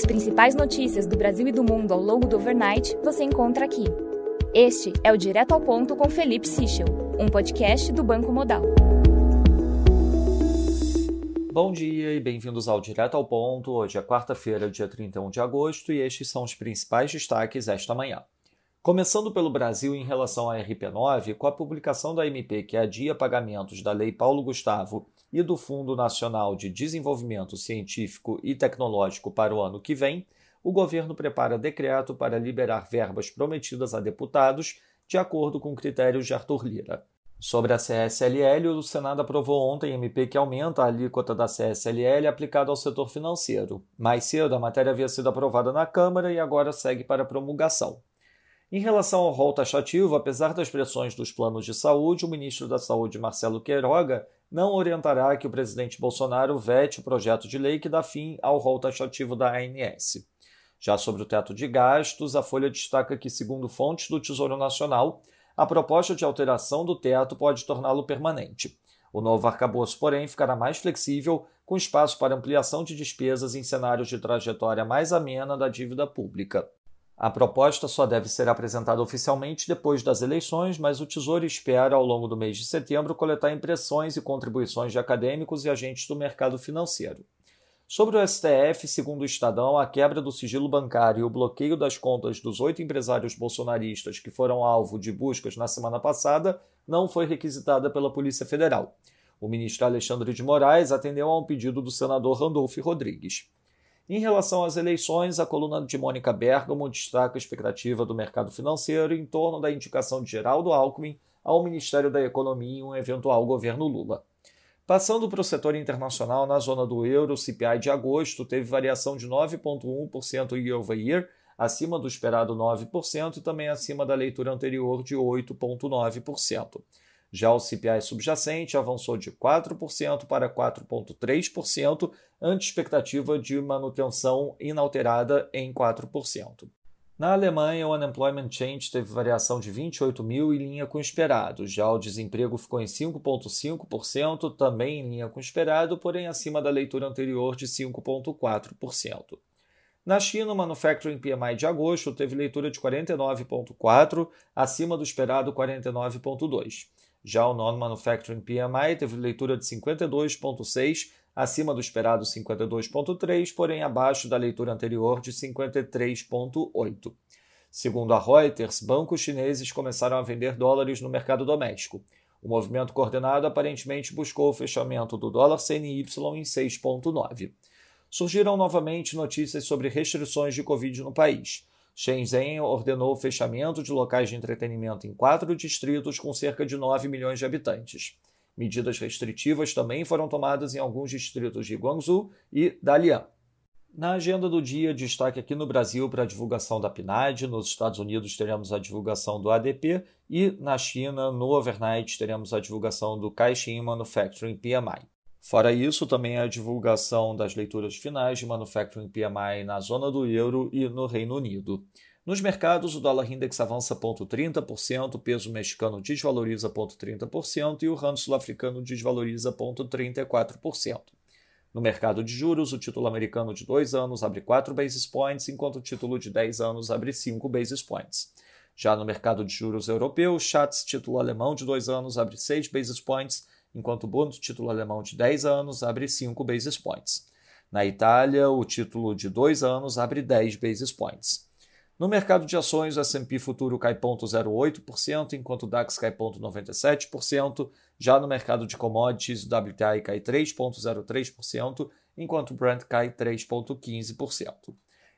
As principais notícias do Brasil e do mundo ao longo do overnight você encontra aqui. Este é o Direto ao Ponto com Felipe Sichel, um podcast do Banco Modal. Bom dia e bem-vindos ao Direto ao Ponto. Hoje é quarta-feira, dia 31 de agosto, e estes são os principais destaques esta manhã. Começando pelo Brasil em relação à RP9, com a publicação da MP que adia pagamentos da Lei Paulo Gustavo e do Fundo Nacional de Desenvolvimento Científico e Tecnológico para o ano que vem, o governo prepara decreto para liberar verbas prometidas a deputados de acordo com critérios de Arthur Lira. Sobre a CSLL, o Senado aprovou ontem MP que aumenta a alíquota da CSLL aplicada ao setor financeiro. Mais cedo, a matéria havia sido aprovada na Câmara e agora segue para promulgação. Em relação ao rol taxativo, apesar das pressões dos planos de saúde, o ministro da Saúde, Marcelo Queiroga, não orientará que o presidente Bolsonaro vete o projeto de lei que dá fim ao rol taxativo da ANS. Já sobre o teto de gastos, a Folha destaca que, segundo fontes do Tesouro Nacional, a proposta de alteração do teto pode torná-lo permanente. O novo arcabouço, porém, ficará mais flexível, com espaço para ampliação de despesas em cenários de trajetória mais amena da dívida pública. A proposta só deve ser apresentada oficialmente depois das eleições, mas o Tesouro espera, ao longo do mês de setembro, coletar impressões e contribuições de acadêmicos e agentes do mercado financeiro. Sobre o STF, segundo o Estadão, a quebra do sigilo bancário e o bloqueio das contas dos oito empresários bolsonaristas que foram alvo de buscas na semana passada não foi requisitada pela Polícia Federal. O ministro Alexandre de Moraes atendeu a um pedido do senador Randolfo Rodrigues. Em relação às eleições, a coluna de Mônica Bergamo destaca a expectativa do mercado financeiro em torno da indicação de Geraldo Alckmin ao Ministério da Economia em um eventual governo Lula. Passando para o setor internacional, na zona do euro, o CPI de agosto teve variação de 9,1% year over year, acima do esperado 9% e também acima da leitura anterior de 8,9%. Já o CPI subjacente avançou de 4% para 4,3%, ante expectativa de manutenção inalterada em 4%. Na Alemanha, o unemployment change teve variação de 28 mil em linha com o esperado. Já o desemprego ficou em 5,5%, também em linha com o esperado, porém acima da leitura anterior de 5,4%. Na China, o Manufacturing PMI de agosto teve leitura de 49,4, acima do esperado 49,2. Já o Non-Manufacturing PMI teve leitura de 52,6, acima do esperado 52,3, porém abaixo da leitura anterior de 53,8. Segundo a Reuters, bancos chineses começaram a vender dólares no mercado doméstico. O movimento coordenado aparentemente buscou o fechamento do dólar CNY em 6,9. Surgiram novamente notícias sobre restrições de Covid no país. Shenzhen ordenou o fechamento de locais de entretenimento em quatro distritos com cerca de 9 milhões de habitantes. Medidas restritivas também foram tomadas em alguns distritos de Guangzhou e Dalian. Na agenda do dia, destaque aqui no Brasil para a divulgação da PNAD, nos Estados Unidos teremos a divulgação do ADP e na China, no overnight, teremos a divulgação do Caixin Manufacturing PMI. Fora isso, também a divulgação das leituras finais de Manufacturing PMI na zona do euro e no Reino Unido. Nos mercados, o dólar index avança 0,30%, o peso mexicano desvaloriza 0,30% e o rand sul-africano desvaloriza 0,34%. No mercado de juros, o título americano de 2 anos abre 4 basis points, enquanto o título de 10 anos abre 5 basis points. Já no mercado de juros europeu, o Schatz, título alemão de 2 anos, abre 6 basis points, enquanto o bônus título alemão de 10 anos abre 5 basis points. Na Itália, o título de 2 anos abre 10 basis points. No mercado de ações, o S&P futuro cai 0,08%, enquanto o DAX cai 0,97%. Já no mercado de commodities, o WTI cai 3,03%, enquanto o Brent cai 3,15%.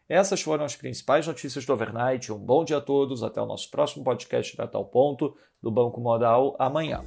Essas foram as principais notícias do overnight. Um bom dia a todos. Até o nosso próximo podcast direto ao ponto do Banco Modal amanhã.